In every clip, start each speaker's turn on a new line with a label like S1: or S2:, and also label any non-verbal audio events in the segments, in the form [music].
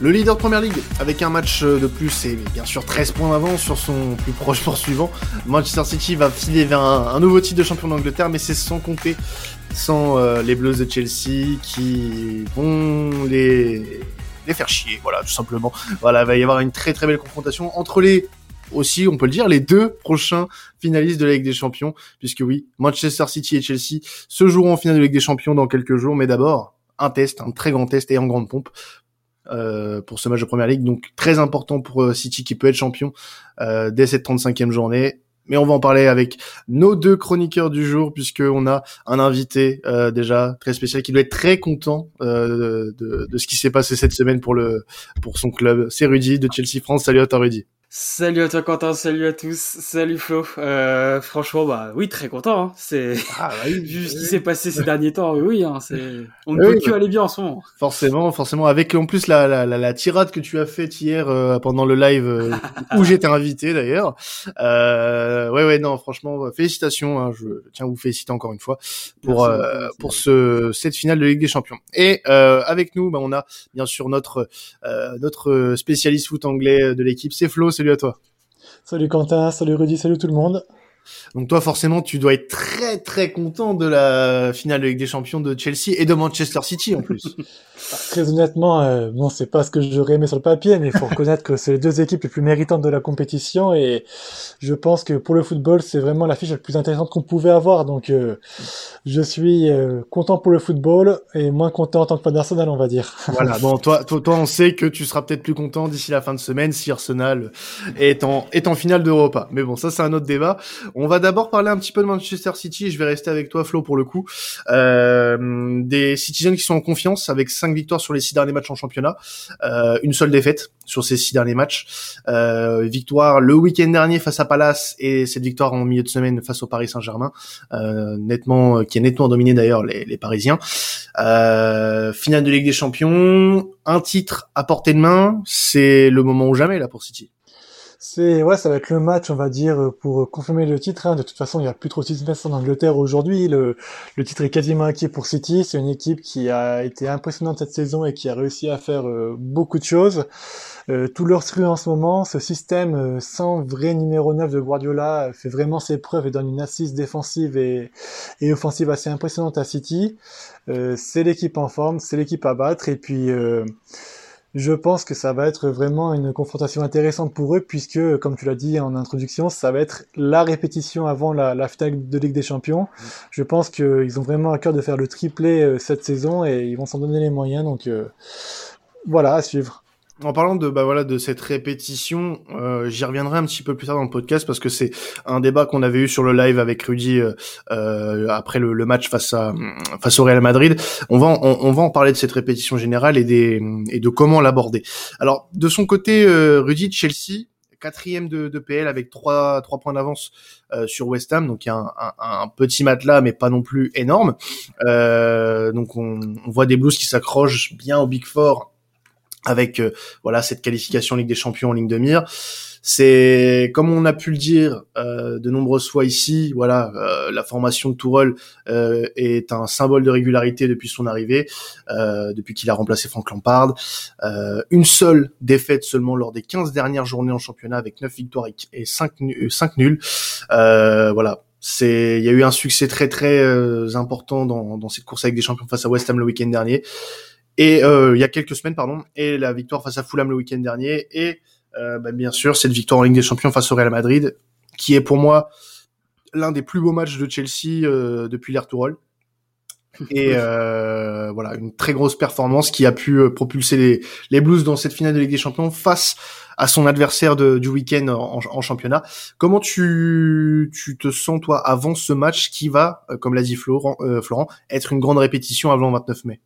S1: Le leader de Première Ligue, avec un match de plus et bien sûr 13 points d'avance sur son plus proche poursuivant, Manchester City va filer vers un, nouveau titre de champion d'Angleterre, mais c'est sans compter sans euh, les Blues de Chelsea qui vont les, les faire chier, voilà, tout simplement. Voilà, il va y avoir une très très belle confrontation entre les aussi, on peut le dire, les deux prochains finalistes de la Ligue des Champions, puisque oui, Manchester City et Chelsea se joueront en finale de Ligue des Champions dans quelques jours, mais d'abord, un test, un très grand test et en grande pompe euh, pour ce match de Première Ligue. Donc très important pour euh, City qui peut être champion euh, dès cette 35e journée. Mais on va en parler avec nos deux chroniqueurs du jour puisque on a un invité déjà très spécial qui doit être très content de, de, ce qui s'est passé cette semaine pour le pour son club. C'est Rudy de Chelsea France. Salut à toi Rudy.
S2: Salut à toi Quentin, salut à tous, salut Flo. Euh, franchement, bah oui, très content. Hein. C'est ah, bah vu [laughs] ce qui s'est passé ces derniers temps. Oui, hein, c'est on ne peut que aller bien en ce moment.
S1: Forcément, forcément. Avec en plus la, la, la, tirade que tu as faite hier euh, pendant le live euh, où [laughs] j'étais invité d'ailleurs. Euh, ouais, ouais, non, franchement, félicitations. Hein, je tiens à vous féliciter encore une fois pour euh, pour ce cette finale de Ligue des Champions. Et avec nous, bah, on a bien sûr notre notre spécialiste foot anglais de l'équipe, c'est Flo salut à toi.
S3: Salut Quentin, salut Rudy, salut tout le monde.
S1: Donc toi, forcément, tu dois être très très content de la finale de Ligue des Champions de Chelsea et de Manchester City en plus. [laughs]
S3: très honnêtement, euh, bon, c'est pas ce que j'aurais aimé sur le papier, mais il faut reconnaître que c'est les deux équipes les plus méritantes de la compétition et je pense que pour le football, c'est vraiment la fiche la plus intéressante qu'on pouvait avoir. Donc, euh, je suis euh, content pour le football et moins content en tant que fan d'Arsenal, on va dire. [laughs]
S1: Voilà. Bon, toi, toi, toi, on sait que tu seras peut-être plus content d'ici la fin de semaine si Arsenal est en est en finale d'Europa. Mais bon, ça, c'est un autre débat. On va d'abord parler un petit peu de Manchester City. Je vais rester avec toi, Flo, pour le coup. Euh, des Citizens qui sont en confiance avec cinq victoires sur les six derniers matchs en championnat, euh, une seule défaite sur ces six derniers matchs. Euh, victoire le week-end dernier face à Palace et cette victoire en milieu de semaine face au Paris Saint-Germain, nettement qui a nettement dominé d'ailleurs les, les Parisiens. Finale de Ligue des Champions, un titre à portée de main, c'est le moment ou jamais là pour City.
S3: C'est ouais, ça va être le match, on va dire, pour confirmer le titre. Hein. De toute façon, il n'y a plus trop de suspense en Angleterre aujourd'hui. Le, le titre est quasiment acquis pour City. C'est une équipe qui a été impressionnante cette saison et qui a réussi à faire euh, beaucoup de choses. Euh, tout leur cru en ce moment, ce système euh, sans vrai numéro 9 de Guardiola fait vraiment ses preuves et donne une assise défensive et, et offensive assez impressionnante à City. Euh, c'est l'équipe en forme, c'est l'équipe à battre et puis je pense que ça va être vraiment une confrontation intéressante pour eux, puisque, comme tu l'as dit en introduction, ça va être la répétition avant la, la finale de Ligue des Champions. Mm. Je pense qu'ils ont vraiment à cœur de faire le triplé euh, cette saison et ils vont s'en donner les moyens. Donc euh, voilà, à suivre.
S1: En parlant de bah voilà de cette répétition, euh, j'y reviendrai un petit peu plus tard dans le podcast parce que c'est un débat qu'on avait eu sur le live avec Rudy euh, euh après le, le, match face à face au Real Madrid. On va on, on, va en parler de cette répétition générale et des et de comment l'aborder. Alors de son côté, euh, Rudy de Chelsea quatrième de, de PL avec trois trois points d'avance euh, sur West Ham, donc il y a un, un, petit matelas mais pas non plus énorme. Euh, donc on, on, voit des Blues qui s'accrochent bien au Big Four avec euh, voilà cette qualification Ligue des Champions en ligne de mire. C'est comme on a pu le dire euh, de nombreuses fois ici, voilà, euh, la formation de Tourelle est un symbole de régularité depuis son arrivée, depuis qu'il a remplacé Frank Lampard. une seule défaite seulement lors des 15 dernières journées en championnat avec 9 victoires et 5, 5 nuls. voilà, c'est il y a eu un succès très très important dans, dans cette course avec des champions face à West Ham le week-end dernier et euh, il y a quelques semaines pardon et la victoire face à Fulham le week-end dernier. Et euh, bah, bien sûr cette victoire en Ligue des Champions face au Real Madrid qui est pour moi l'un des plus beaux matchs de Chelsea euh, depuis Tourelle. Et euh, voilà une très grosse performance qui a pu euh, propulser les, les Blues dans cette finale de Ligue des Champions face à son adversaire de, du week-end en, en, championnat. Comment tu, tu te sens toi avant ce match qui va, euh, comme l'a dit Florent, Florent, être une grande répétition avant le 29 mai?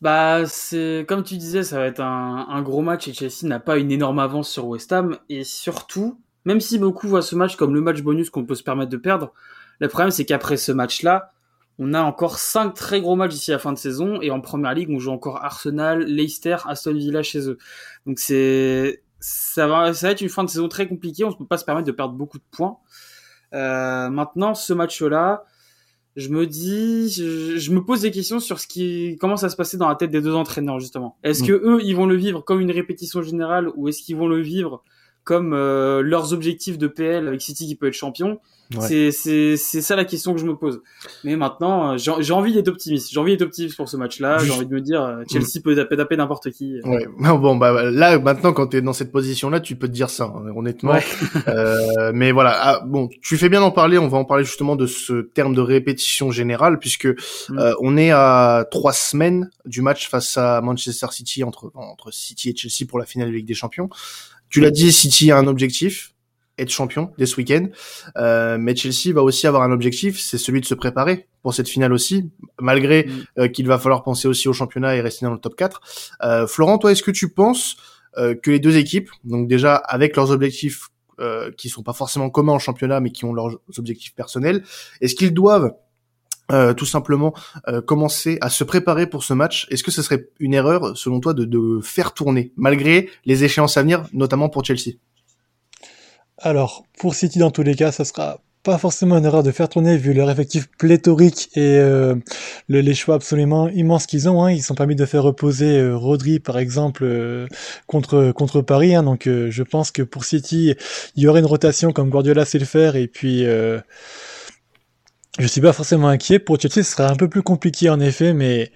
S2: Bah, c'est comme tu disais, ça va être un, gros match et Chelsea n'a pas une énorme avance sur West Ham. Et surtout, même si beaucoup voient ce match comme le match bonus qu'on peut se permettre de perdre, le problème c'est qu'après ce match-là, on a encore cinq très gros matchs d'ici la fin de saison et en première ligue, on joue encore Arsenal, Leicester, Aston Villa chez eux. Donc c'est ça va, ça va être une fin de saison très compliquée. On ne peut pas se permettre de perdre beaucoup de points. Euh, maintenant, ce match-là, je me dis, je, me pose des questions sur ce qui comment ça se passer dans la tête des deux entraîneurs justement. Est-ce mm. que eux, ils vont le vivre comme une répétition générale ou est-ce qu'ils vont le vivre comme euh, leurs objectifs de PL avec City qui peut être champion c'est c'est ça la question que je me pose. Mais maintenant, euh, j'ai envie d'être optimiste. J'ai envie d'être optimiste pour ce match-là. J'ai envie de me dire euh, Chelsea peut taper, taper n'importe qui.
S1: Ouais. Bon bah là maintenant quand tu es dans cette position-là, tu peux te dire ça hein, honnêtement. [laughs] euh, mais voilà, ah, bon, tu fais bien d'en parler. On va en parler justement de ce terme de répétition générale puisque mm. euh, on est à trois semaines du match face à Manchester City entre entre City et Chelsea pour la finale de Ligue des Champions. Tu l'as dit, City a un objectif être champion dès ce week-end. Euh, mais Chelsea va aussi avoir un objectif, c'est celui de se préparer pour cette finale aussi, malgré mm. euh, qu'il va falloir penser aussi au championnat et rester dans le top 4. Euh, Florent, toi, est-ce que tu penses euh, que les deux équipes, donc déjà avec leurs objectifs euh, qui sont pas forcément communs en championnat, mais qui ont leurs objectifs personnels, est-ce qu'ils doivent euh, tout simplement euh, commencer à se préparer pour ce match. Est-ce que ce serait une erreur, selon toi, de, de faire tourner, malgré les échéances à venir, notamment pour Chelsea?
S3: Alors, pour City, dans tous les cas, ça sera pas forcément une erreur de faire tourner vu leur effectif pléthorique et euh, les choix absolument immenses qu'ils ont. Hein. Ils sont permis de faire reposer euh, Rodri par exemple euh, contre contre Paris. Hein. Donc je pense que pour City, il y aurait une rotation comme Guardiola sait le faire et puis je suis pas forcément inquiet. Pour Chelsea, ce sera un peu plus compliqué en effet, mais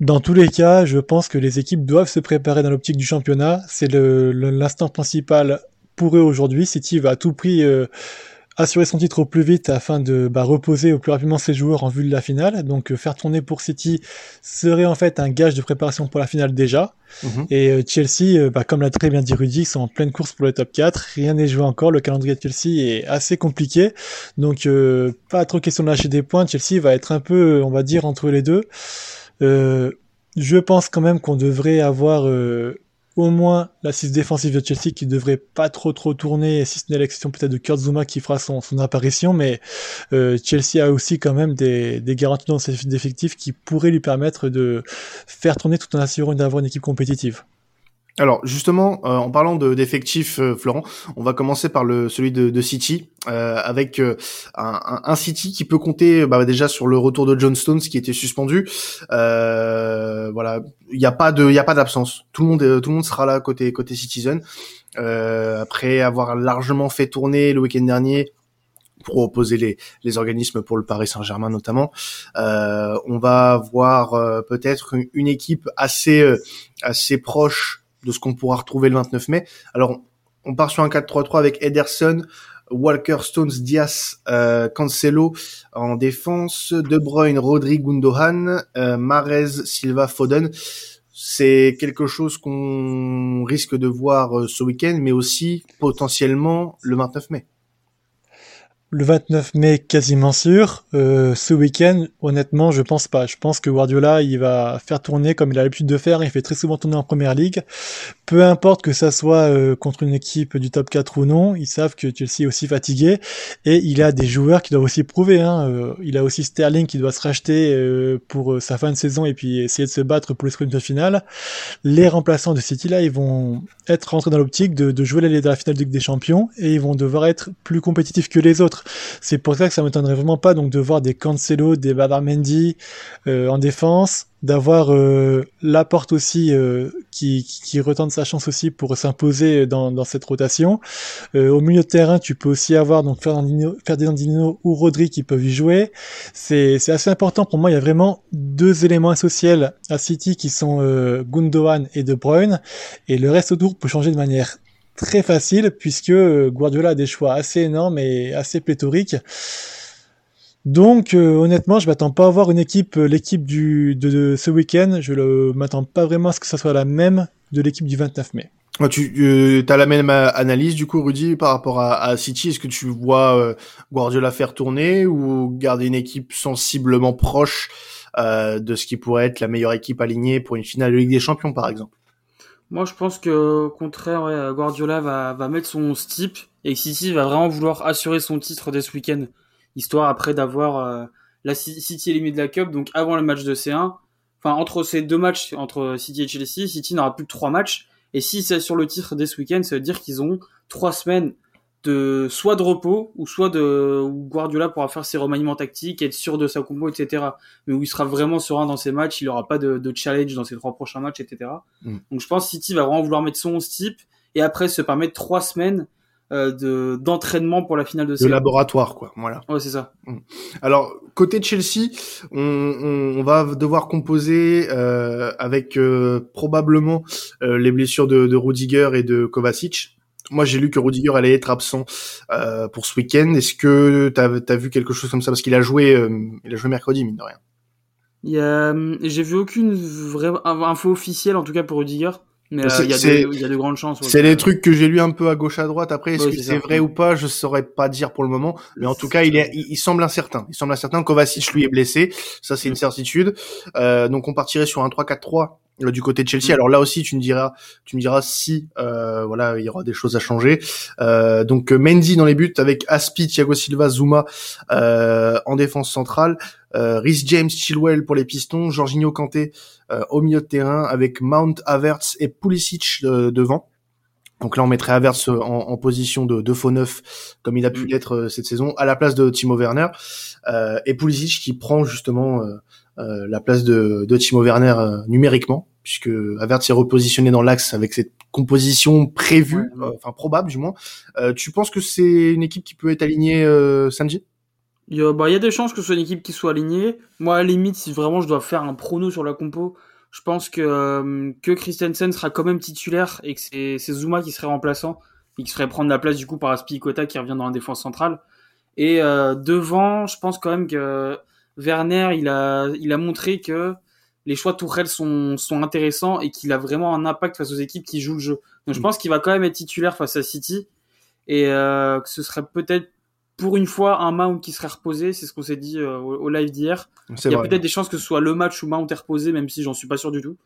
S3: dans tous les cas, je pense que les équipes doivent se préparer dans l'optique du championnat. C'est l'instant principal pour eux aujourd'hui. City va à tout prix euh, assurer son titre au plus vite afin de bah, reposer au plus rapidement ses joueurs en vue de la finale. Donc euh, faire tourner pour City serait en fait un gage de préparation pour la finale déjà. Mhm. Et euh, Chelsea, bah, comme l'a très bien dit Rudy, sont en pleine course pour le top 4. Rien n'est joué encore. Le calendrier de Chelsea est assez compliqué. Donc pas trop question de lâcher des points. Chelsea va être un peu, on va dire, entre les deux. je pense quand même qu'on devrait avoir au moins l'assise défensive de Chelsea qui devrait pas trop trop tourner, si ce n'est l'exception peut-être de Kurt Zuma qui fera son, son apparition, mais euh, Chelsea a aussi quand même des, des garanties dans ses effectifs qui pourraient lui permettre de faire tourner tout en assurant d'avoir une équipe compétitive.
S1: Alors justement, euh, en parlant d'effectifs, euh, Florent, on va commencer par le celui de, de City, euh, avec un, un, City qui peut compter bah, déjà sur le retour de John Stones qui était suspendu. voilà, il n'y a pas de, il a pas d'absence. Tout le monde, tout le monde sera là côté côté Citizen. après avoir largement fait tourner le week-end dernier pour opposer les, les organismes pour le Paris Saint-Germain notamment. on va voir peut-être une, une, équipe assez assez proche de ce qu'on pourra retrouver le 29 mai. Alors, on part sur un 4-3-3 avec Ederson, Walker, Stones, Diaz, euh, Cancelo en défense, De Bruyne, Rodri, Gundogan, euh, Marez, Silva, Foden. C'est quelque chose qu'on risque de voir euh, ce week-end, mais aussi potentiellement le 29 mai
S3: le 29 mai quasiment sûr. Euh, ce week-end, honnêtement, je pense pas. Je pense que Guardiola, il va faire tourner comme il a l'habitude de faire. Il fait très souvent tourner en première ligue. Peu importe que ça soit euh, contre une équipe du top 4 ou non, ils savent que Chelsea est aussi fatigué et il a des joueurs qui doivent aussi prouver. Hein. Euh, il a aussi Sterling qui doit se racheter pour sa fin de saison et puis essayer de se battre pour les sprints finale. Les remplaçants de City là, ils vont être rentrés dans l'optique de, de jouer la, la finale de Ligue des Champions et ils vont devoir être plus compétitifs que les autres. C'est pour ça que ça m'étonnerait vraiment pas de voir des Cancelo, des Badarmendi euh, en défense, d'avoir euh, Laporte aussi euh, qui, retente sa chance aussi pour s'imposer dans, cette rotation. Euh, au milieu de terrain, tu peux aussi avoir donc Ferdinandino ou Rodri qui peuvent y jouer. C'est assez important pour moi. Il y a vraiment deux éléments essentiels à City qui sont euh, Gundogan et De Bruyne, et le reste autour peut changer de manière très facile puisque Guardiola a des choix assez énormes et assez pléthoriques. Donc euh, honnêtement, je m'attends pas à voir une équipe, euh, l'équipe du de, ce week-end. Je ne m'attends pas vraiment à ce que ça soit la même de l'équipe du 29 mai.
S1: Tu euh, as la même analyse du coup, Rudy, par rapport à, City? Est-ce que tu vois Guardiola faire tourner ou garder une équipe sensiblement proche de ce qui pourrait être la meilleure équipe alignée pour une finale de Ligue des Champions, par exemple?
S2: Moi, je pense que, au contraire, Guardiola va, va mettre son steep et City va vraiment vouloir assurer son titre dès ce week-end, histoire après d'avoir euh, la City éliminée de la Cup, donc avant le match de C1. Enfin, entre ces deux matchs, entre City et Chelsea, City n'aura plus que trois matchs. Et si c'est sur le titre dès ce week-end, ça veut dire qu'ils ont trois semaines de soit de repos ou soit de où Guardiola pourra faire ses remaniements tactiques, être sûr de sa compo, etc. Mais où il sera vraiment serein dans ses matchs, il aura pas de, de challenge dans ses trois prochains matchs, etc.
S1: Mm.
S2: Donc je pense que City va vraiment vouloir mettre son 11 type et après se permettre trois semaines euh, de d'entraînement pour la finale de
S1: de laboratoire, quoi. Voilà.
S2: Ouais, c'est ça.
S1: Alors côté Chelsea, on, on, on va devoir composer euh, avec euh, probablement euh, les blessures de, de Rudiger et de Kovacic. Moi, j'ai lu que Rudiger allait être absent euh, pour ce week-end. Est-ce que t'as as vu quelque chose comme ça? Parce qu'il a joué, euh, il a joué mercredi mine de rien.
S2: A, j'ai vu aucune vraie info officielle en tout cas pour Rudiger. Mais euh,
S1: C'est-
S2: il y, y a de grandes chances. ouais,
S1: C'est les trucs que j'ai lu un peu à gauche à droite. Après, est-ce
S2: Ouais,
S1: que
S2: c'est
S1: vrai ou pas? Je saurais pas dire pour le moment. Mais en tout cas, il, est, il, il semble incertain. Il semble incertain. Kovacic lui est blessé. Ça, c'est une certitude. Euh, donc, on partirait sur un 3-4-3 euh, du côté de Chelsea.
S2: Mm.
S1: Alors là aussi, tu me diras, tu me diras si euh, voilà, il y aura des choses à changer. Euh, donc euh, Mendy dans les buts avec Aspi, Thiago Silva, Zuma euh, en défense centrale. Euh, Rhys James, Chilwell pour les Pistons, Jorginho Kanté euh, au milieu de terrain avec Mount, Havertz et Pulisic euh, devant. Donc là, on mettrait Havertz euh, en, en position de, de faux neuf, comme il a pu
S2: Mm.
S1: l'être euh, cette saison, à la place de Timo Werner. Euh, et Pulisic qui prend justement euh, euh, la place de, de Timo Werner euh, numériquement, puisque Havertz est repositionné dans l'axe avec cette composition prévue,
S2: Ouais.
S1: euh, enfin probable du moins. Euh, tu penses que c'est une équipe qui peut être alignée euh, samedi?
S2: Il y, a, bah, il y a des chances que ce soit une équipe qui soit alignée. Moi, à la limite, si vraiment je dois faire un prono sur la compo, je pense que, euh, que Christensen sera quand même titulaire et que c'est c'est Zuma qui serait remplaçant et qui serait prendre la place du coup par Aspilicueta qui revient dans la défense centrale. Et euh, devant, je pense quand même que Werner, il a, il a montré que les choix de Tourelle sont, sont intéressants et qu'il a vraiment un impact face aux équipes qui jouent le jeu. Donc je
S1: Mm.
S2: pense qu'il va quand même être titulaire face à City et euh, que ce serait peut-être pour une fois un Mount qui serait reposé, c'est ce qu'on s'est dit euh, au, au live d'hier. Il y a peut-être des chances que ce soit le match où Mount est reposé, même si j'en suis pas sûr du tout.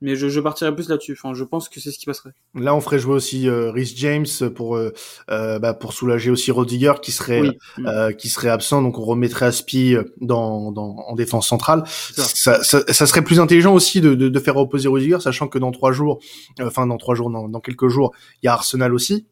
S2: Mais je, je partirais plus là-dessus. Enfin, je pense que c'est ce qui passerait.
S1: Là, on ferait jouer aussi euh, Rhys James pour euh, euh, bah, pour soulager aussi Rodiger qui serait
S2: Oui. Mm.
S1: euh, qui serait absent, donc on remettrait Aspi euh, dans, dans en défense centrale.
S2: ça.
S1: Ça, ça, ça serait plus intelligent aussi de, de, de faire reposer Rudiger, sachant que dans trois jours, euh, enfin dans trois jours, dans, dans quelques jours, il y a Arsenal aussi,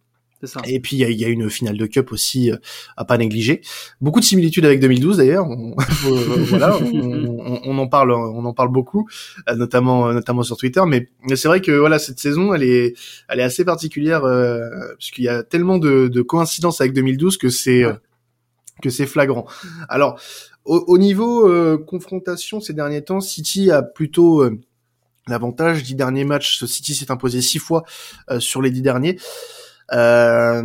S2: ça.
S1: et puis il y y a une finale de Cup aussi euh, à pas négliger. Beaucoup de similitudes avec 2012 d'ailleurs. [laughs] On, euh, voilà, on, on- on en parle, on en parle beaucoup, euh, notamment euh, notamment sur Twitter. Mais, mais c'est vrai que voilà cette saison, elle est elle est assez particulière euh, parce qu'il y a tellement de, de coïncidences avec 2012 que c'est euh, que c'est flagrant. Alors au, au niveau euh, confrontation ces derniers temps, City a plutôt euh, l'avantage. Dix derniers matchs, City s'est imposé six fois euh, sur les dix derniers. Euh,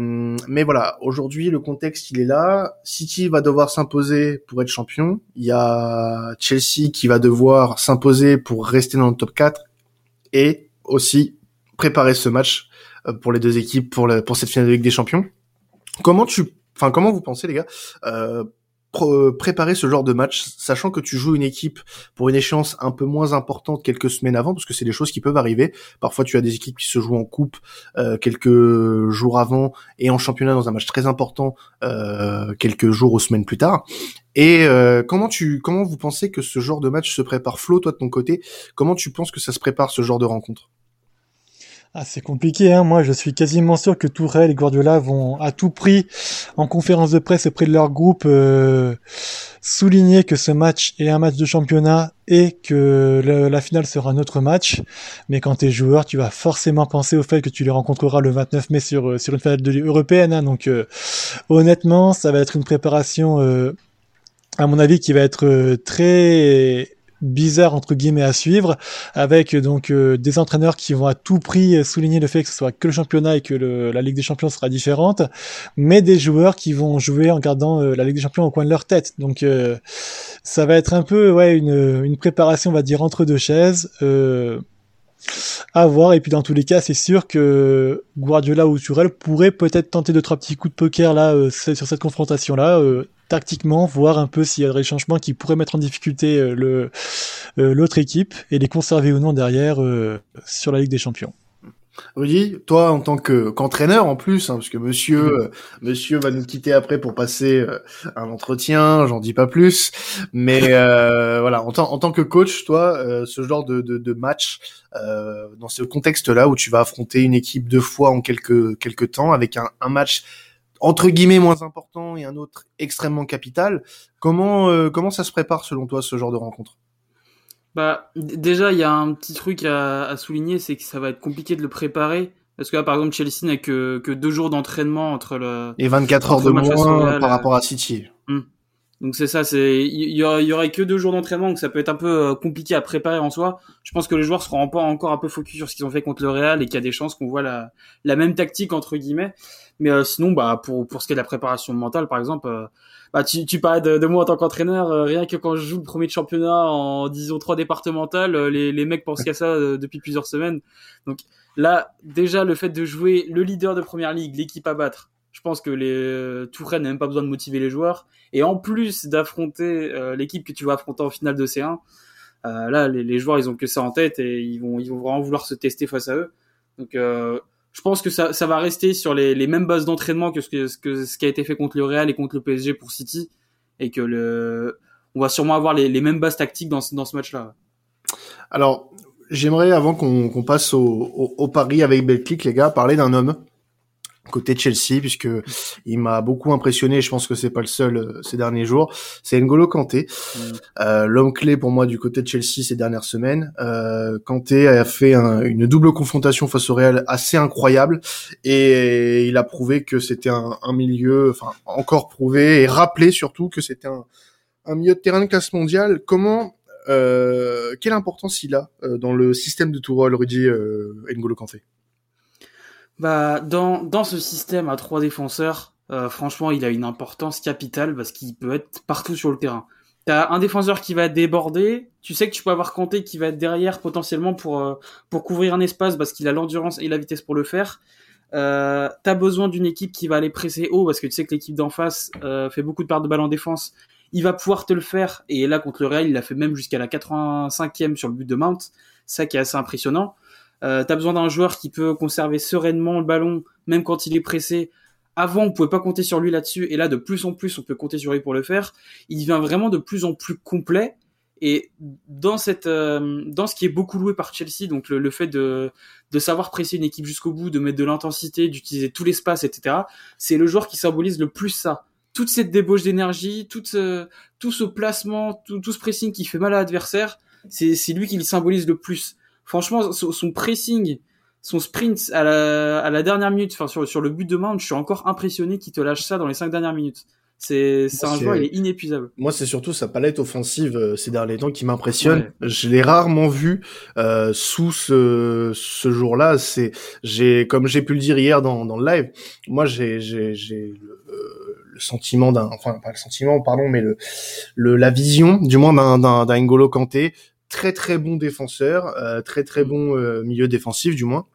S1: mais voilà, aujourd'hui le contexte il est là. City va devoir s'imposer pour être champion. Il y a Chelsea qui va devoir s'imposer pour rester dans le top 4 et aussi préparer ce match euh, pour les deux équipes pour, la- pour cette finale de Ligue des Champions. Comment tu, enfin comment vous pensez les gars, euh, pro- préparer ce genre de match, sachant que tu joues une équipe pour une échéance un peu moins importante quelques semaines avant, parce que c'est des choses qui peuvent arriver. Parfois, tu as des équipes qui se jouent en coupe euh, quelques jours avant et en championnat dans un match très important euh, quelques jours ou semaines plus tard. Et euh, comment tu, comment vous pensez que ce genre de match se prépare, Flo, toi de ton côté, comment tu penses que ça se prépare ce genre de rencontre?
S3: Ah, c'est compliqué, hein. Moi, je suis quasiment sûr que Tourelle et Guardiola vont à tout prix, en conférence de presse auprès de leur groupe, euh, souligner que ce match est un match de championnat et que la finale sera un autre match. Mais quand tu es joueur, tu vas forcément penser au fait que tu les rencontreras le 29 mai sur, euh, sur une finale de, européenne. hein. Donc, euh, honnêtement, ça va être une préparation, euh, à mon avis, qui va être euh, très bizarre entre guillemets à suivre avec donc euh, des entraîneurs qui vont à tout prix souligner le fait que ce soit que le championnat et que le, la Ligue des Champions sera différente, mais des joueurs qui vont jouer en gardant euh, la Ligue des Champions au coin de leur tête. Donc euh, ça va être un peu ouais une, une préparation on va dire entre deux chaises. Euh, à voir et puis dans tous les cas c'est sûr que Guardiola ou Turel pourraient peut-être tenter deux trois petits coups de poker là euh, sur cette confrontation là euh, tactiquement voir un peu s'il y a des changements qui pourraient mettre en difficulté euh, l'autre équipe et les conserver ou non derrière sur la Ligue des Champions.
S1: Rudy, toi en tant que qu'entraîneur en plus, hein, parce que Monsieur euh, Monsieur va nous quitter après pour passer euh, un entretien, j'en dis pas plus, mais [laughs] euh, voilà en tant en tant que coach, toi, euh, ce genre de de, de match euh, dans ce contexte-là où tu vas affronter une équipe deux fois en quelques quelques temps avec un, un match entre guillemets moins important et un autre extrêmement capital. Comment comment ça se prépare selon toi ce genre de rencontre?
S2: Bah déjà il y a un petit truc à, à souligner, c'est que ça va être compliqué de le préparer parce que là, par exemple, Chelsea n'a que, que deux jours d'entraînement entre le.
S1: Et 24 heures de moins par rapport à City.
S2: Hmm. Donc c'est ça, c'est il y, aurait, que deux jours d'entraînement, donc ça peut être un peu euh, compliqué à préparer en soi. Je pense que les joueurs seront encore un peu focus sur ce qu'ils ont fait contre le Real et qu'il y a des chances qu'on voit la, la même tactique entre guillemets. Mais euh, sinon, bah pour pour ce qui est de la préparation mentale, par exemple, euh, bah tu tu parlais de, de moi en tant qu'entraîneur, rien que quand je joue le premier de championnat en disons trois départementales, les les mecs pensent qu'à ça depuis plusieurs semaines. Donc Là, déjà, le fait de jouer le leader de première ligue, l'équipe à battre, je pense que les euh, Touraine n'a même pas besoin de motiver les joueurs. Et en plus d'affronter euh, l'équipe que tu vas affronter en finale de C1, euh, là, les, joueurs, ils ont que ça en tête et ils vont, ils vont vraiment vouloir se tester face à eux. Donc, je pense que ça, va rester sur les, mêmes bases d'entraînement que ce, que, ce qui a été fait contre le Real et contre le PSG pour City. Et que le, on va sûrement avoir les, mêmes bases tactiques dans, dans ce match-là.
S1: Alors, J'aimerais, avant qu'on passe au, au, au, pari avec Belclic, les gars, parler d'un homme côté Chelsea, puisque il m'a beaucoup impressionné. Je pense que c'est pas le seul euh, ces derniers jours. C'est N'Golo Kanté, mm. euh, l'homme clé pour moi du côté de Chelsea ces dernières semaines. Euh, Kanté a fait une double confrontation face au Real assez incroyable, et il a prouvé que c'était un, un, milieu, enfin encore prouvé et rappelé surtout que c'était un, un milieu de terrain de classe mondiale. Comment euh, quelle importance il a euh, dans le système de Tourelle, Rudy euh, N'Golo Kanté?
S2: Bah, dans, dans ce système à trois défenseurs, euh, franchement, il a une importance capitale parce qu'il peut être partout sur le terrain. T'as un défenseur qui va débordé, tu sais que tu peux avoir Kanté qui va être derrière potentiellement pour pour couvrir un espace parce qu'il a l'endurance et la vitesse pour le faire. Euh, t'as besoin d'une équipe qui va aller presser haut parce que tu sais que l'équipe d'en face fait beaucoup de pertes de balles en défense il va pouvoir te le faire. Et là, contre le Real, il l'a fait même jusqu'à la 85e sur le but de Mount. Ça qui est assez impressionnant. Euh, T'as besoin d'un joueur qui peut conserver sereinement le ballon, même quand il est pressé. Avant, on pouvait pas compter sur lui là-dessus, et là, de plus en plus, on peut compter sur lui pour le faire. Il devient vraiment de plus en plus complet. Et dans cette, euh, dans ce qui est beaucoup loué par Chelsea, donc le, fait de, de savoir presser une équipe jusqu'au bout, de mettre de l'intensité, d'utiliser tout l'espace, etc. C'est le joueur qui symbolise le plus ça toute cette débauche d'énergie, tout ce, tout ce placement, tout, tout ce pressing qui fait mal à l'adversaire, c'est lui qui le symbolise le plus. Franchement, son, pressing, son sprint à la, à la dernière minute, enfin sur, sur le but de main, je suis encore impressionné qu'il te lâche ça dans les cinq dernières minutes. C'est, un joueur, il est inépuisable.
S1: Moi, c'est surtout sa palette offensive euh, ces derniers temps qui m'impressionne. Je l'ai rarement vu euh, sous ce, ce jour-là. C'est, j'ai, comme j'ai pu le dire hier dans, dans le live, moi, j'ai, j'ai, j'ai sentiment d'un, enfin pas le sentiment, pardon, mais le, le la vision, du moins d'un d'un, d'un N'Golo Kanté, très très bon défenseur, euh, très très bon euh, milieu défensif du moins.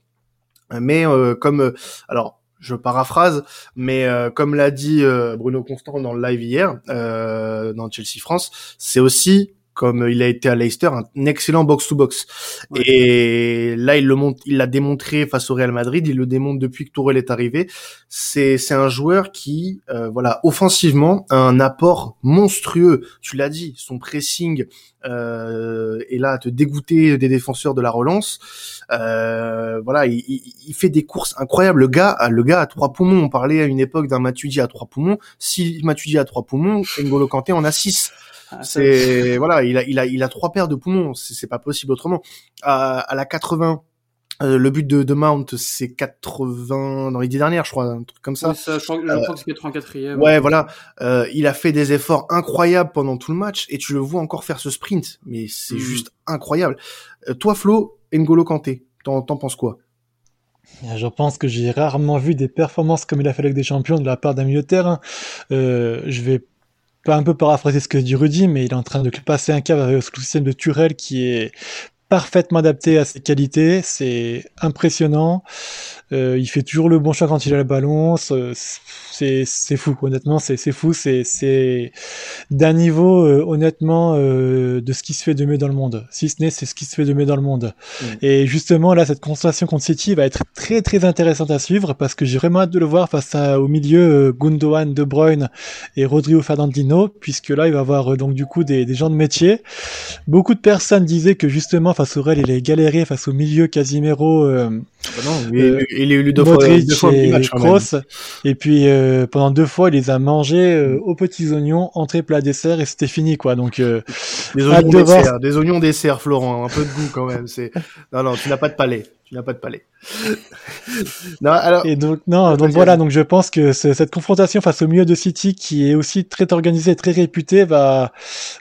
S1: Mais euh, comme alors je paraphrase, mais comme l'a dit Bruno Constant dans le live hier dans Chelsea France, c'est aussi comme il a été à Leicester, un excellent box-to-box. Et là, il le montre, il l'a démontré face au Real Madrid, il le démontre depuis que Tourelle est arrivé. C'est c'est un joueur qui, euh, voilà, offensivement, a un apport monstrueux. Tu l'as dit, son pressing euh, est là à te dégoûter des défenseurs de la relance. Euh, voilà, il, il, fait des courses incroyables. Le gars, le gars a trois poumons. On parlait à une époque d'un Matuidi à trois poumons. Si Matuidi a trois poumons, N'Golo Kanté en a six. Ah, c'est voilà, il a il a il a trois paires de poumons, c'est pas possible autrement. À, à la 80 euh, le but de, de Mount, c'est 80 dans l'idée dernière, je crois, un truc comme ça.
S2: je crois, que c'est 84e.
S1: Ouais, voilà. Euh, il a fait des efforts incroyables pendant tout le match et tu le vois encore faire ce sprint, mais c'est hmm. juste incroyable. Euh, toi, Flo, N'Golo Kanté, t'en penses quoi?
S3: Je pense que j'ai rarement vu des performances comme il a fait avec des champions de la part d'un milieu de terrain. Euh, je vais un peu paraphraser ce que dit Rudy, mais il est en train de passer un cap avec le système de Turel qui est parfaitement adapté à ses qualités. C'est impressionnant. Euh, il fait toujours le bon choix quand il a le ballon. C'est c'est fou, honnêtement, c'est c'est fou. C'est c'est d'un niveau euh, honnêtement euh, de ce qui se fait de mieux dans le monde. Si ce n'est, c'est ce qui se fait de mieux dans le monde. Mm. Et justement là, cette constellation contre City va être très très intéressante à suivre parce que j'ai vraiment hâte de le voir face à, au milieu Gundogan, De Bruyne et Rodrigo Fernandino, puisque là il va avoir donc du coup des, des gens de métier. Beaucoup de personnes disaient que justement face au Real, il est galéré face au milieu Casimiro
S1: Ah non, il, il est eu deux fois, deux fois
S3: et
S1: match
S3: Kroos. Et puis euh, pendant deux fois, il les a mangés euh, aux petits oignons, entrée plat dessert et c'était fini quoi. Donc euh,
S1: des oignons
S3: voir.
S1: dessert, des oignons dessert, Florent, un peu de goût quand même. C'est non non, tu n'as pas de palais, tu n'as pas de palais. [laughs] non alors
S3: Et donc non, donc voilà, donc je pense que ce- cette confrontation face au milieu de City, qui est aussi très organisé, très réputé, va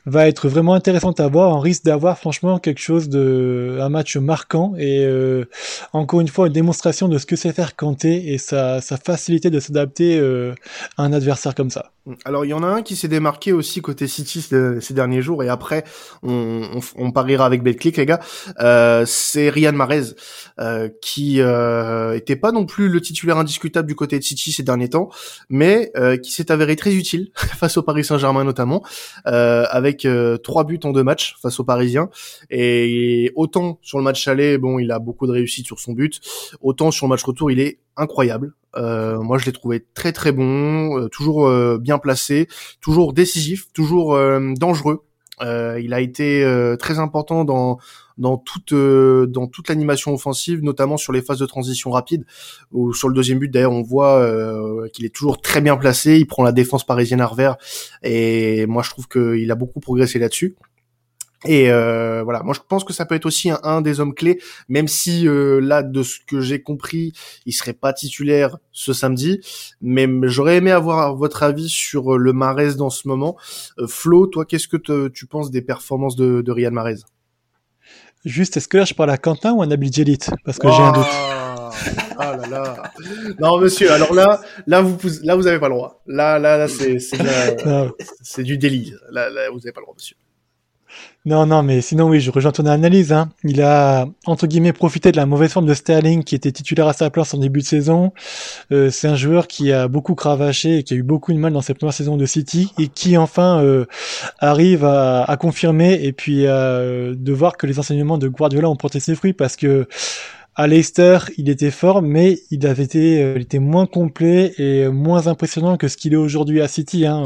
S3: va être vraiment intéressante à voir. On risque d'avoir franchement quelque chose de un match marquant et euh, encore une fois une démonstration de ce que c'est faire Kanté et sa facilité de s'adapter euh, à un adversaire comme ça.
S1: Alors il y en a un qui s'est démarqué aussi côté City ces, ces derniers jours et après on, on, on pariera avec Betclic les gars. Euh, c'est Riyad Mahrez euh, qui euh, était pas non plus le titulaire indiscutable du côté de City ces derniers temps, mais euh, qui s'est avéré très utile [laughs] face au Paris Saint-Germain notamment, euh, avec euh, trois buts en deux matchs face aux Parisiens. Et autant sur le match aller, bon il a beaucoup de réussite sur son but, autant sur le match retour il est incroyable. Euh, moi, je l'ai trouvé très très bon, euh, toujours euh, bien placé, toujours décisif, toujours euh, dangereux. Euh, il a été euh, très important dans dans toute dans toute l'animation offensive, notamment sur les phases de transition rapide. Ou sur le deuxième but, d'ailleurs, on voit qu'il est toujours très bien placé. Il prend la défense parisienne à revers, et moi, je trouve qu'il a beaucoup progressé là-dessus. Et euh, voilà, moi je pense que ça peut être aussi un, un des hommes clés, même si euh, là, de ce que j'ai compris, il serait pas titulaire ce samedi. Mais j'aurais aimé avoir votre avis sur euh, le Mahrez dans ce moment. Euh, Flo, toi, qu'est-ce que te- tu penses des performances de, de Riyad Mahrez?
S3: Juste, est-ce que là je parle à Quentin ou à Nabil Djelit? Parce que j'ai un doute.
S1: Ah là là. Non, monsieur. Alors là, là vous, là vous avez pas le droit. Là, là, là, c'est, c'est, [laughs] c'est du délit. Là, là, vous avez pas le droit, monsieur.
S3: Non, non, mais sinon, oui, je rejoins ton analyse. Hein. Il a, entre guillemets, profité de la mauvaise forme de Sterling, qui était titulaire à sa place en début de saison. Euh, c'est un joueur qui a beaucoup cravaché et qui a eu beaucoup de mal dans ses premières saisons de City, et qui, enfin, euh, arrive à, à confirmer et puis euh, de voir que les enseignements de Guardiola ont porté ses fruits, parce que à Leicester, il était fort, mais il avait été, euh, il était moins complet et moins impressionnant que ce qu'il est aujourd'hui à City. Hein.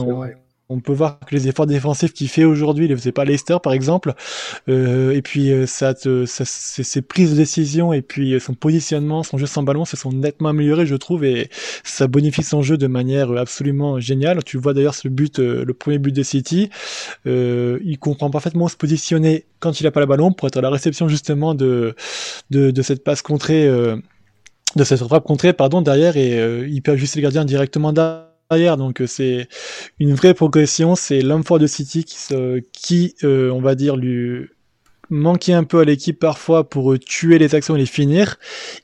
S3: On- peut voir que les efforts défensifs qu'il fait aujourd'hui, il les faisait pas Leicester par exemple. Euh, et puis euh, ça, te- ça- ses, ses prises de décision et puis euh, son positionnement, son jeu sans ballon, se sont nettement améliorés, je trouve, et ça bonifie son jeu de manière absolument géniale. Tu vois d'ailleurs ce but, euh, le premier but de City, euh, il comprend parfaitement se positionner quand il a pas le ballon pour être à la réception justement de de, de cette passe contrée. euh, de cette frappe contrée, pardon, derrière, et il peut ajuster le gardien directement derrière. Donc euh, c'est une vraie progression. C'est l'homme fort de City qui, se, qui euh, on va dire, lui manquait un peu à l'équipe parfois pour euh, tuer les actions et les finir.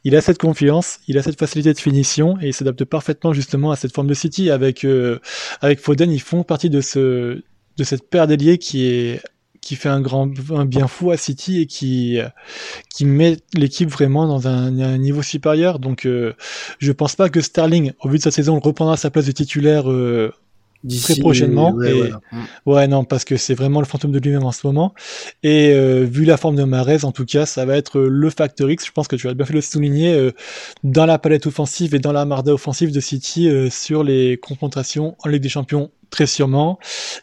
S3: Il a cette confiance, il a cette facilité de finition et il s'adapte parfaitement justement à cette forme de City. Avec euh, avec Foden, ils font partie de ce de cette paire d'ailiers qui est qui fait un grand un bien fou à City et qui qui met l'équipe vraiment dans un, un niveau supérieur. Donc euh, je pense pas que Sterling, au vu de sa saison, reprendra sa place de titulaire euh, Très prochainement,
S1: ouais,
S3: et-
S1: voilà. Mm.
S3: Ouais, non, parce que c'est vraiment le fantôme de lui-même en ce moment. Et euh, vu la forme de Mahrez, en tout cas, ça va être euh, le facteur X. Je pense que tu as bien fait de le souligner euh, dans la palette offensive et dans la marda offensive de City euh, sur les confrontations en Ligue des Champions, très sûrement.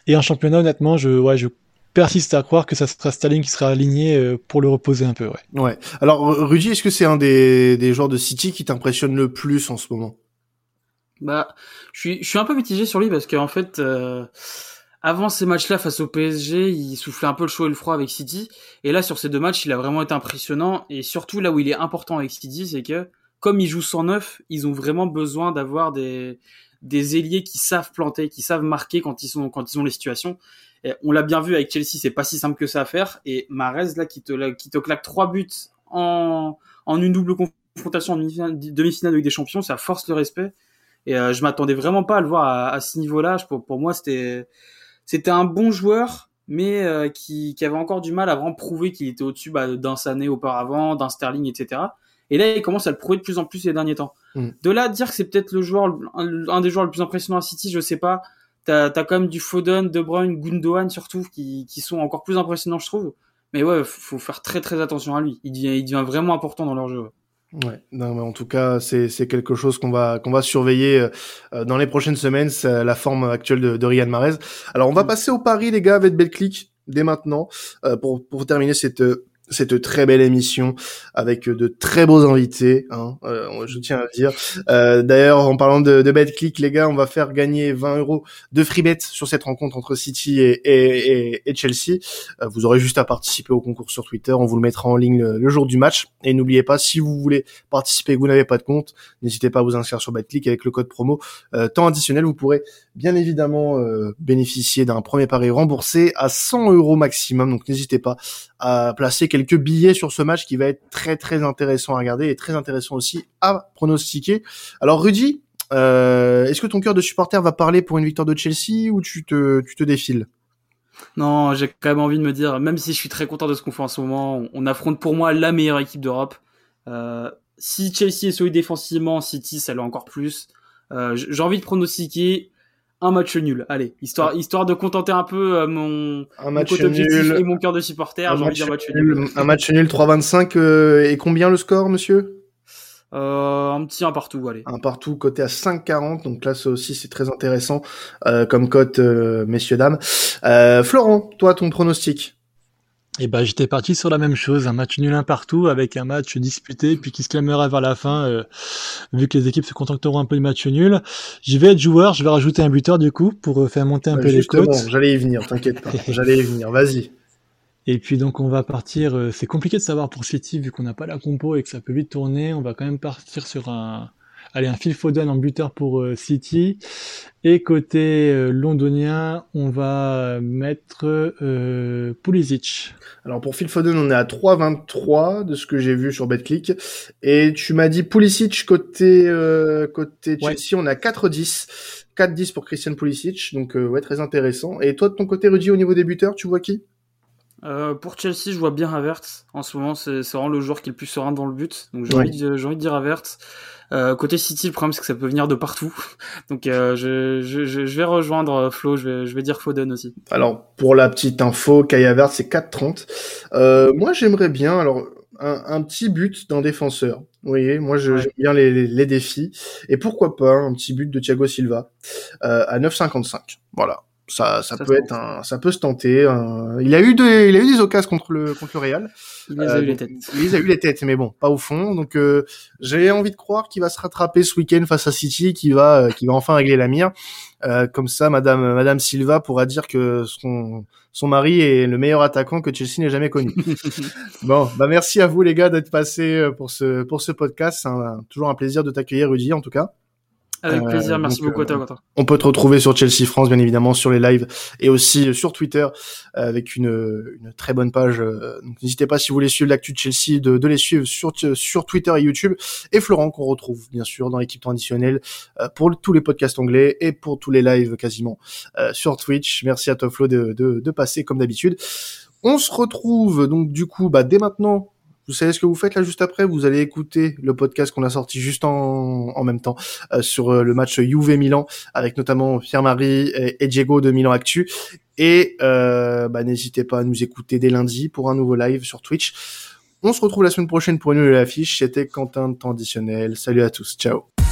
S3: Et en championnat, honnêtement, je, ouais, je persiste à croire que ça sera Sterling qui sera aligné euh, pour le reposer un peu. Ouais.
S1: Ouais. Alors, Rudy, est-ce que c'est un des, des joueurs de City qui t'impressionne le plus en ce moment?
S2: Bah, je suis, je suis un peu mitigé sur lui parce qu'en fait, euh, avant ces matchs-là face au PSG, il soufflait un peu le chaud et le froid avec City. Et là, sur ces deux matchs, il a vraiment été impressionnant. Et surtout, là où il est important avec City, c'est que comme il joue 109, ils ont vraiment besoin d'avoir des, des ailiers qui savent planter, qui savent marquer quand ils sont, quand ils ont les situations. Et on l'a bien vu avec Chelsea, c'est pas si simple que ça à faire. Et Mahrez, là, qui te, là, qui te claque trois buts en, en une double confrontation en demi-finale demi-finale avec des champions, ça force le respect. Et euh, je m'attendais vraiment pas à le voir à, à ce niveau-là. Je- Pour, pour moi, c'était c'était un bon joueur, mais euh, qui, qui avait encore du mal à vraiment prouver qu'il était au-dessus bah, d'un Sané auparavant, d'un Sterling, etc. Et là, il commence à le prouver de plus en plus ces derniers temps.
S1: Mm.
S2: De là à dire que c'est peut-être le joueur, un, un des joueurs le plus impressionnant à City, je sais pas. T'as as quand même du Foden, De Bruyne, Gundogan surtout, qui, qui sont encore plus impressionnants, je trouve. Mais ouais, faut faire très très attention à lui. Il devient, il devient vraiment important dans leur jeu.
S1: Ouais, non, mais en tout cas, c'est c'est quelque chose qu'on va qu'on va surveiller euh, dans les prochaines semaines, c'est la forme actuelle de, de Riyad Mahrez. Alors, on va
S2: Mm.
S1: passer au pari, les gars, avec Betclic dès maintenant euh, pour pour terminer cette euh, cette très belle émission avec de très beaux invités, hein, euh, je tiens à dire. Euh, D'ailleurs, en parlant de, de BetClick, les gars, on va faire gagner 20 euros de free bet sur cette rencontre entre City et, et, et, Chelsea. Euh, vous aurez juste à participer au concours sur Twitter, on vous le mettra en ligne le, jour du match. Et n'oubliez pas, si vous voulez participer et que vous n'avez pas de compte, n'hésitez pas à vous inscrire sur BetClick avec le code promo euh, temps additionnel. Vous pourrez bien évidemment euh, bénéficier d'un premier pari remboursé à 100 euros maximum. Donc n'hésitez pas à placer quelques billets sur ce match qui va être très très intéressant à regarder et très intéressant aussi à pronostiquer. Alors Rudy, euh, est-ce que ton cœur de supporter va parler pour une victoire de Chelsea ou tu te, tu te défiles?
S2: Non, j'ai quand même envie de me dire, même si je suis très content de ce qu'on fait en ce moment, on affronte pour moi la meilleure équipe d'Europe. Euh, si Chelsea est solide défensivement, City ça l'est encore plus. Euh, j'ai envie de pronostiquer un match nul. Allez, histoire, histoire de contenter un peu euh, mon,
S1: un match
S2: objectif et mon cœur de supporter. J'ai envie de un match nul.
S1: Un match nul, 3-25. Euh, et combien le score, monsieur?
S2: Euh, un petit un partout, allez.
S1: Un partout, côté à 5,40. Donc là, ça aussi, c'est très intéressant euh, comme cote, euh, messieurs, dames. Florent, toi, ton pronostic?
S3: Et eh ben j'étais parti sur la même chose, un match nul un partout avec un match disputé puis qui se calmera vers la fin euh, vu que les équipes se contenteront un peu du match nul. Je vais être joueur, je vais rajouter un buteur du coup pour euh, faire monter un peu les cotes.
S1: J'allais y venir, t'inquiète pas. [laughs] J'allais y venir, vas-y.
S3: Et puis donc on va partir, euh, c'est compliqué de savoir pour City vu qu'on n'a pas la compo et que ça peut vite tourner, on va quand même partir sur un Allez, un Phil Foden en buteur pour euh, City. Et côté euh, londonien, on va mettre euh, Pulisic.
S1: Alors pour Phil Foden, on est à 3,23 de ce que j'ai vu sur BetClick. Et tu m'as dit Pulisic côté euh, côté Chelsea, on à 4,10. 4-10 pour Christian Pulisic, donc ouais très intéressant. Et toi de ton côté Rudy au niveau des buteurs, tu vois qui?
S2: Euh, pour Chelsea, je vois bien Havertz. En ce moment, c'est vraiment le joueur qui est le plus serein dans le but. Donc j'ai envie, envie, de dire Havertz. Euh, côté City, le problème c'est que ça peut venir de partout. [laughs] Donc euh, je, je, je, vais rejoindre Flo, je vais, je vais dire Foden aussi.
S1: Alors pour la petite info, Kai Havertz c'est 4,30. Euh, moi j'aimerais bien alors un, un, petit but d'un défenseur. Vous voyez, moi j'aime bien les, les, les, défis. Et pourquoi pas un petit but de Thiago Silva euh, à 9,55. Voilà ça, ça, peut être un, ça peut se tenter. il a eu des, il a eu des occasions contre le, contre le Real.
S2: Il les a eu les têtes.
S1: Il les a eu les têtes, mais bon, pas au fond. Donc, euh, j'ai envie de croire qu'il va se rattraper ce week-end face à City, qui va, euh, qui va enfin régler la mire. Euh, comme ça, Madame, Madame Silva pourra dire que son, son mari est le meilleur attaquant que Chelsea n'ait jamais connu. [laughs] bon, bah merci à vous les gars d'être passés pour ce, pour ce podcast. C'est toujours un plaisir de t'accueillir, Rudy, en tout cas.
S2: Avec euh, plaisir, merci beaucoup à toi, Quentin.
S1: On peut te retrouver sur Chelsea France, bien évidemment, sur les lives et aussi sur Twitter avec une, une très bonne page. Donc n'hésitez pas si vous voulez suivre l'actu de Chelsea, de, de, les suivre sur, sur Twitter et YouTube. Et Florent qu'on retrouve bien sûr dans l'équipe traditionnelle euh, pour tous les podcasts anglais et pour tous les lives quasiment euh, sur Twitch. Merci à toi Flo de, de, de passer comme d'habitude. On se retrouve donc du coup bah, dès maintenant vous savez ce que vous faites là juste après? Vous allez écouter le podcast qu'on a sorti juste en, en même temps euh, sur euh, le match Juve Milan avec notamment Pierre-Marie et, Diego de Milan Actu. Et euh, bah, n'hésitez pas à nous écouter dès lundi pour un nouveau live sur Twitch. On se retrouve la semaine prochaine pour une nouvelle affiche. C'était Quentin Additionnel. Salut à tous. Ciao.